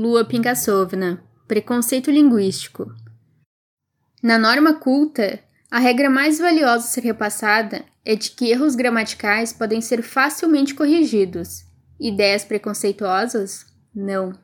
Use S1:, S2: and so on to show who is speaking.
S1: Lua Pinkassovna. Preconceito linguístico. Na norma culta, a regra mais valiosa a ser repassada é de que erros gramaticais podem ser facilmente corrigidos. Ideias preconceituosas? Não.